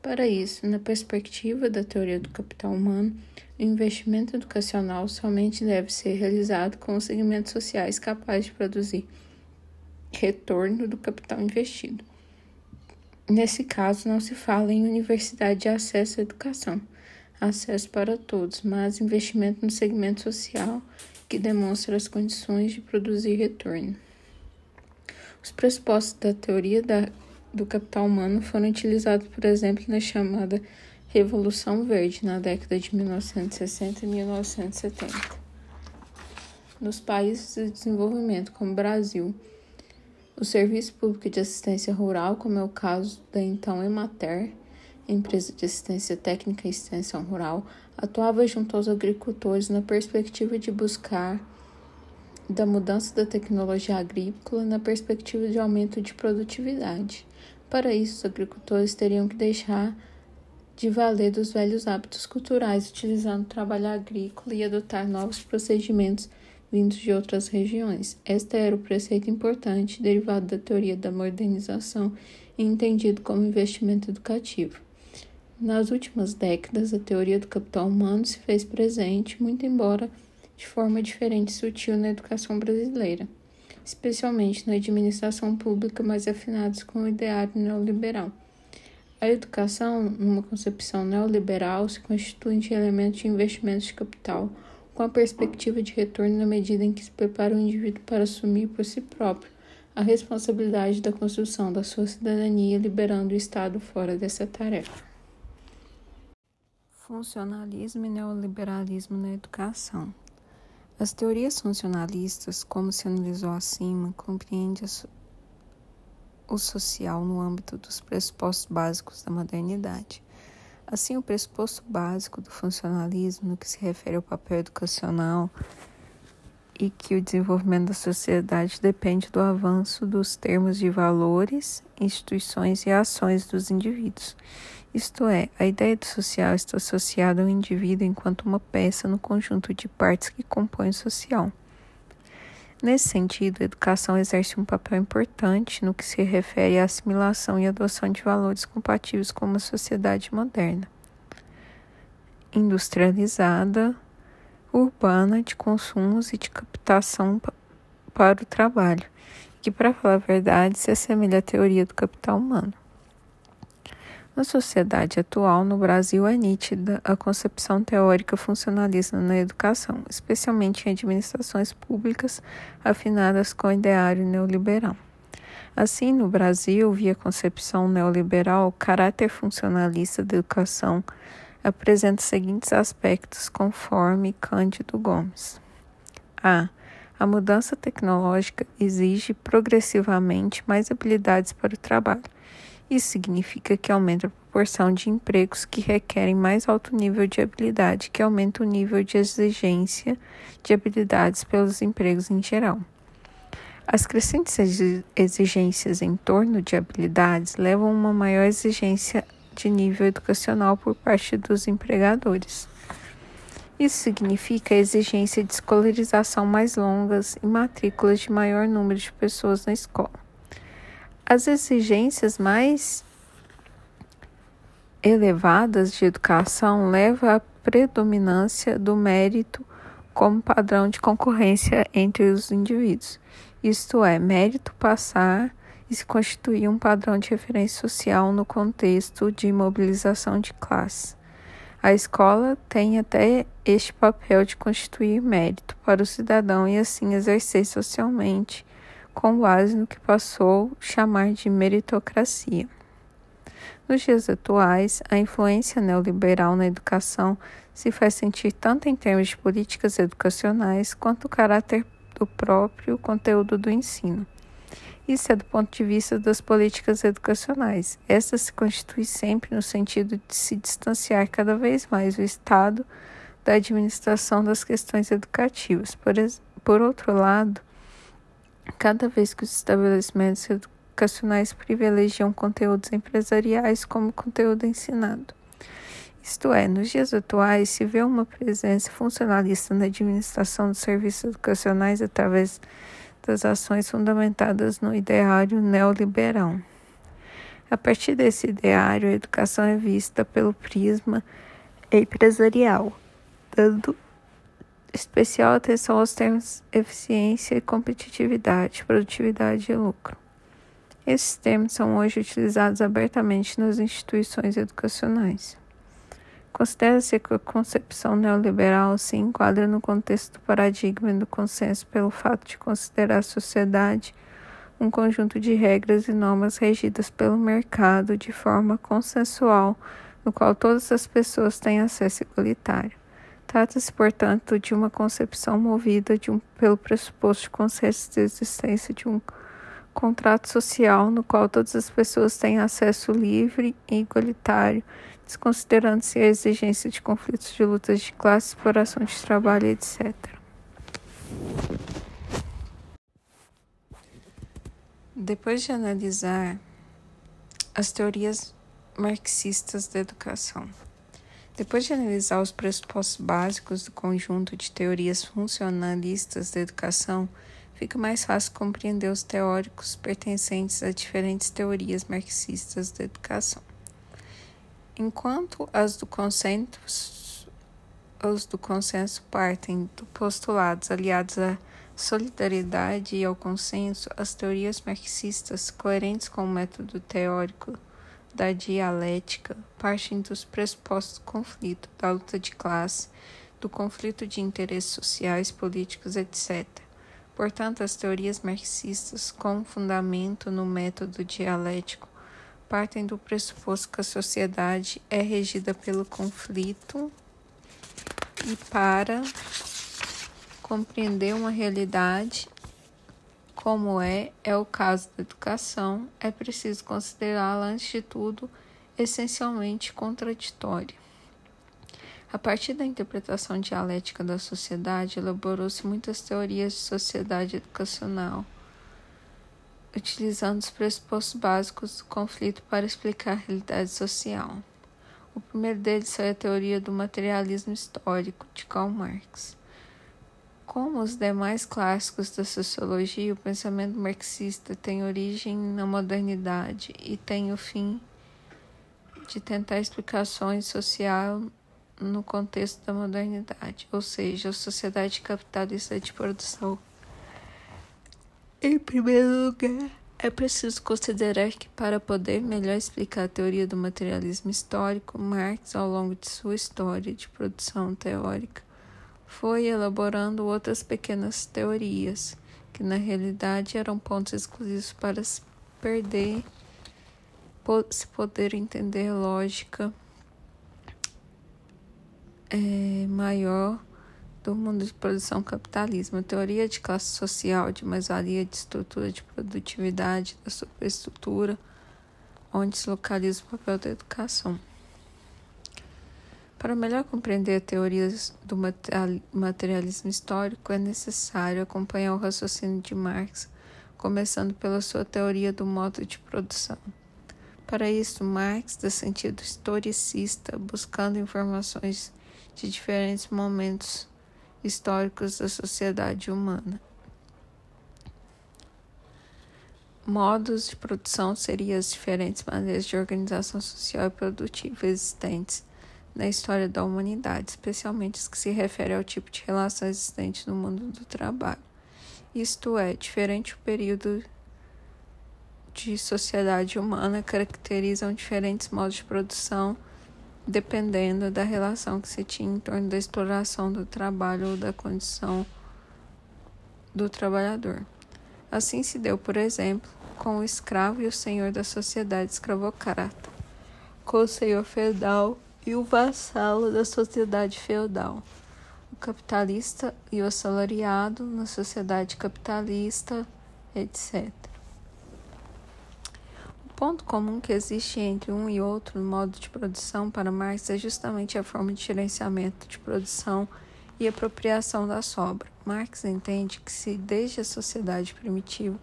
Para isso, na perspectiva da teoria do capital humano, o investimento educacional somente deve ser realizado com os segmentos sociais capazes de produzir retorno do capital investido. Nesse caso, não se fala em universidade de acesso à educação, acesso para todos, mas investimento no segmento social que demonstra as condições de produzir retorno. Os pressupostos da teoria da, do capital humano foram utilizados, por exemplo, na chamada Revolução Verde, na década de 1960 e 1970. Nos países de desenvolvimento, como o Brasil, o Serviço Público de Assistência Rural, como é o caso da então Emater, empresa de assistência técnica e extensão rural, atuava junto aos agricultores na perspectiva de buscar da mudança da tecnologia agrícola na perspectiva de aumento de produtividade. Para isso, os agricultores teriam que deixar de valer dos velhos hábitos culturais, utilizando o trabalho agrícola e adotar novos procedimentos vindos de outras regiões. Este era o preceito importante derivado da teoria da modernização e entendido como investimento educativo. Nas últimas décadas, a teoria do capital humano se fez presente, muito embora de forma diferente e sutil na educação brasileira, especialmente na administração pública mais afinados com o ideário neoliberal. A educação, numa concepção neoliberal, se constitui de elementos de investimento de capital, com a perspectiva de retorno na medida em que se prepara o indivíduo para assumir por si próprio a responsabilidade da construção da sua cidadania, liberando o Estado fora dessa tarefa. Funcionalismo e neoliberalismo na educação. As teorias funcionalistas, como se analisou acima, compreendem o social no âmbito dos pressupostos básicos da modernidade. Assim, o pressuposto básico do funcionalismo, no que se refere ao papel educacional, e que o desenvolvimento da sociedade depende do avanço dos termos de valores, instituições e ações dos indivíduos. Isto é, a ideia do social está associada ao indivíduo enquanto uma peça no conjunto de partes que compõem o social. Nesse sentido, a educação exerce um papel importante no que se refere à assimilação e adoção de valores compatíveis com uma sociedade moderna, industrializada, urbana, de consumos e de captação para o trabalho, que, para falar a verdade, se assemelha à teoria do capital humano. Na sociedade atual, no Brasil, é nítida a concepção teórica funcionalista na educação, especialmente em administrações públicas afinadas com o ideário neoliberal. Assim, no Brasil, via concepção neoliberal, o caráter funcionalista da educação apresenta os seguintes aspectos, conforme Cândido Gomes. A. A mudança tecnológica exige progressivamente mais habilidades para o trabalho isso significa que aumenta a proporção de empregos que requerem mais alto nível de habilidade, que aumenta o nível de exigência de habilidades pelos empregos em geral. As crescentes exigências em torno de habilidades levam a uma maior exigência de nível educacional por parte dos empregadores. Isso significa a exigência de escolarização mais longas e matrículas de maior número de pessoas na escola. As exigências mais elevadas de educação levam à predominância do mérito como padrão de concorrência entre os indivíduos. Isto é, mérito passar e se constituir um padrão de referência social no contexto de mobilização de classe. A escola tem até este papel de constituir mérito para o cidadão e assim exercer socialmente com base no que passou chamar de meritocracia. Nos dias atuais, a influência neoliberal na educação se faz sentir tanto em termos de políticas educacionais quanto o caráter do próprio conteúdo do ensino. Isso é do ponto de vista das políticas educacionais. Esta se constitui sempre no sentido de se distanciar cada vez mais o Estado da administração das questões educativas. Por, por outro lado, cada vez que os estabelecimentos educacionais privilegiam conteúdos empresariais como conteúdo ensinado. Isto é, nos dias atuais se vê uma presença funcionalista na administração dos serviços educacionais através das ações fundamentadas no ideário neoliberal. A partir desse ideário, a educação é vista pelo prisma empresarial, dando especial atenção aos termos eficiência e competitividade, produtividade e lucro. Esses termos são hoje utilizados abertamente nas instituições educacionais. Considera-se que a concepção neoliberal se enquadra no contexto do paradigma do consenso pelo fato de considerar a sociedade um conjunto de regras e normas regidas pelo mercado de forma consensual, no qual todas as pessoas têm acesso igualitário. Trata-se, portanto, de uma concepção movida um, pelo pressuposto de consenso de existência de um contrato social no qual todas as pessoas têm acesso livre e igualitário, desconsiderando-se a exigência de conflitos de lutas de classe, exploração de trabalho, etc. Depois de analisar as teorias marxistas da educação. Depois de analisar os pressupostos básicos do conjunto de teorias funcionalistas da educação, fica mais fácil compreender os teóricos pertencentes a diferentes teorias marxistas da educação. Enquanto as do consenso, os do consenso partem de postulados aliados à solidariedade e ao consenso, as teorias marxistas, coerentes com o método teórico da dialética, partem dos pressupostos do conflito, da luta de classe, do conflito de interesses sociais, políticos, etc. Portanto, as teorias marxistas, com fundamento no método dialético, partem do pressuposto que a sociedade é regida pelo conflito e para compreender uma realidade como é, é o caso da educação, é preciso considerá-la, antes de tudo, essencialmente contraditória. A partir da interpretação dialética da sociedade, elaborou-se muitas teorias de sociedade educacional utilizando os pressupostos básicos do conflito para explicar a realidade social. O primeiro deles foi a teoria do materialismo histórico de Karl Marx. Como os demais clássicos da sociologia, o pensamento marxista tem origem na modernidade e tem o fim de tentar explicações social no contexto da modernidade, ou seja, a sociedade capitalista de produção. Em primeiro lugar, é preciso considerar que, para poder melhor explicar a teoria do materialismo histórico, Marx, ao longo de sua história de produção teórica, foi elaborando outras pequenas teorias, que na realidade eram pontos exclusivos para se perder, se poder entender lógica é, maior do mundo de produção capitalismo, a teoria de classe social, de mais-valia, de estrutura de produtividade, da superestrutura, onde se localiza o papel da educação. Para melhor compreender a teoria do materialismo histórico, é necessário acompanhar o raciocínio de Marx, começando pela sua teoria do modo de produção. Para isso, Marx dá sentido historicista, buscando informações de diferentes momentos históricos da sociedade humana. Modos de produção seriam as diferentes maneiras de organização social e produtiva existentes na história da humanidade, especialmente as que se referem ao tipo de relação existente no mundo do trabalho. Isto é, diferente o período de sociedade humana caracterizam diferentes modos de produção dependendo da relação que se tinha em torno da exploração do trabalho ou da condição do trabalhador. Assim se deu, por exemplo, com o escravo e o senhor da sociedade escravocrata, com o senhor feudal e o vassalo da sociedade feudal, o capitalista e o assalariado na sociedade capitalista, etc ponto comum que existe entre um e outro modo de produção para Marx é justamente a forma de gerenciamento de produção e apropriação da sobra. Marx entende que se desde a sociedade primitiva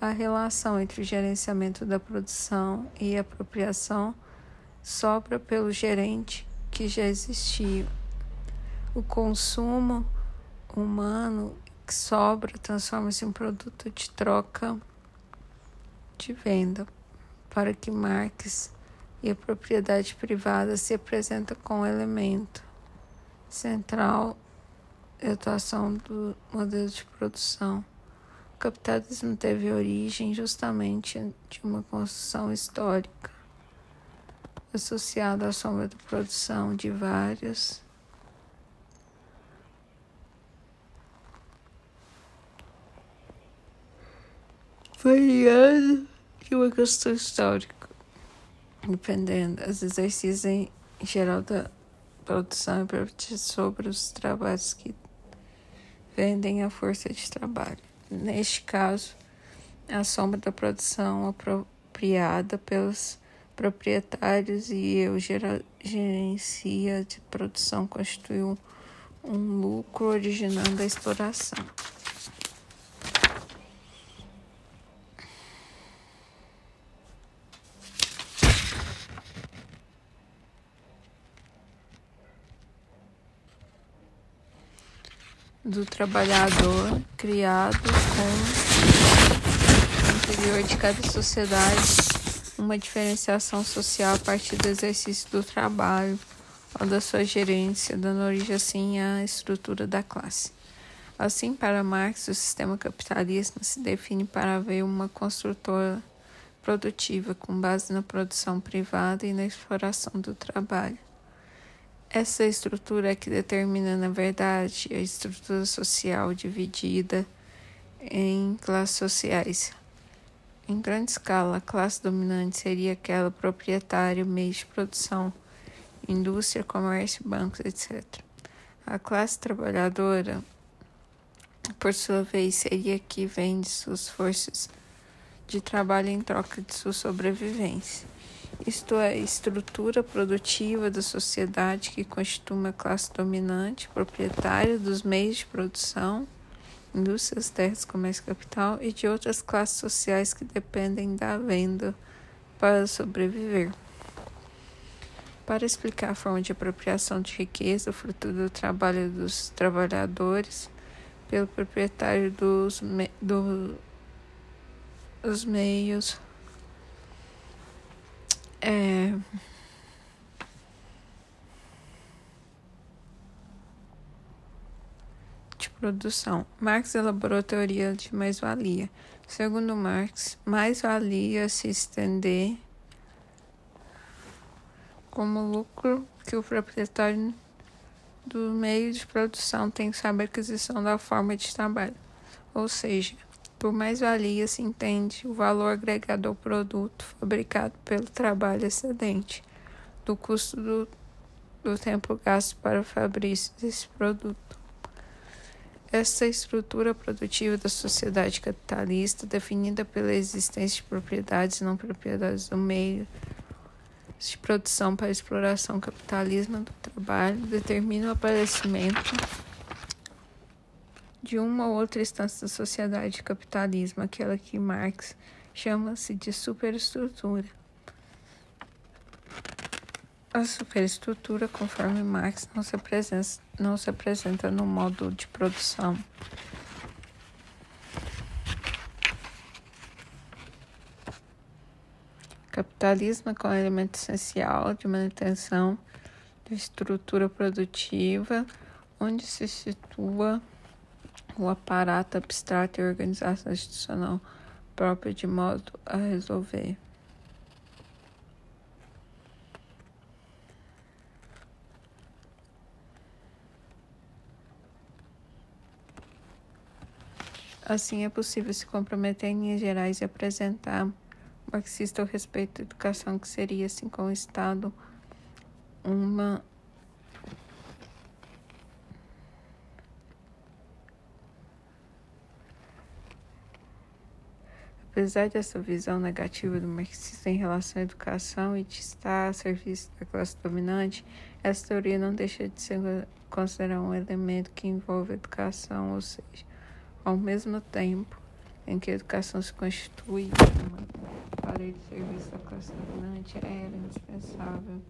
a relação entre o gerenciamento da produção e a apropriação sobra pelo gerente que já existia. O consumo humano que sobra transforma-se em produto de troca de venda para que Marx e a propriedade privada se apresentam como elemento central da atuação do modelo de produção. O capitalismo teve origem justamente de uma construção histórica associada à sombra da produção de vários variados que uma questão histórica, dependendo, às exercícios em geral da produção e sobre os trabalhos que vendem a força de trabalho. Neste caso, a sombra da produção apropriada pelos proprietários e eu gerencia de produção constituiu um lucro originando a exploração. do trabalhador criado com o interior de cada sociedade uma diferenciação social a partir do exercício do trabalho ou da sua gerência, dando origem assim à estrutura da classe. Assim, para Marx, o sistema capitalista se define para haver uma construtora produtiva com base na produção privada e na exploração do trabalho. Essa estrutura é que determina, na verdade, a estrutura social dividida em classes sociais. Em grande escala, a classe dominante seria aquela proprietária, meio de produção, indústria, comércio, bancos, etc. A classe trabalhadora, por sua vez, seria que vende suas forças de trabalho em troca de sua sobrevivência isto é, a estrutura produtiva da sociedade que constitui uma classe dominante, proprietária dos meios de produção, indústrias, terras, comércio capital e de outras classes sociais que dependem da venda para sobreviver. Para explicar a forma de apropriação de riqueza, fruto do trabalho dos trabalhadores, pelo proprietário dos, me do, dos meios é, de produção. Marx elaborou a teoria de mais-valia. Segundo Marx, mais-valia se estender como lucro que o proprietário do meio de produção tem sobre a aquisição da forma de trabalho, ou seja, por mais-valia se entende o valor agregado ao produto fabricado pelo trabalho excedente do custo do, do tempo gasto para o fabrício desse produto. Essa estrutura produtiva da sociedade capitalista, definida pela existência de propriedades e não propriedades do meio de produção para exploração capitalismo do trabalho, determina o aparecimento de uma ou outra instância da sociedade capitalismo, aquela que Marx chama-se de superestrutura. A superestrutura, conforme Marx, não se apresenta, não se apresenta no modo de produção. Capitalismo é um elemento essencial de manutenção da estrutura produtiva, onde se situa o aparato abstrato e organização institucional própria de modo a resolver. Assim, é possível se comprometer em linhas gerais e apresentar marxista a respeito da educação, que seria, assim como o Estado, uma Apesar dessa visão negativa do marxista em relação à educação e de estar a serviço da classe dominante, essa teoria não deixa de ser considerar um elemento que envolve educação, ou seja, ao mesmo tempo em que a educação se constitui uma parede de serviço da classe dominante, era indispensável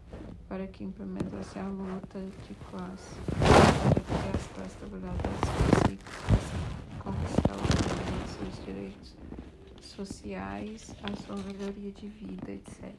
para que implementasse a luta de classe, para que as classes trabalhadoras consigam conquistar os seus direitos sociais, a sua melhoria de vida, etc.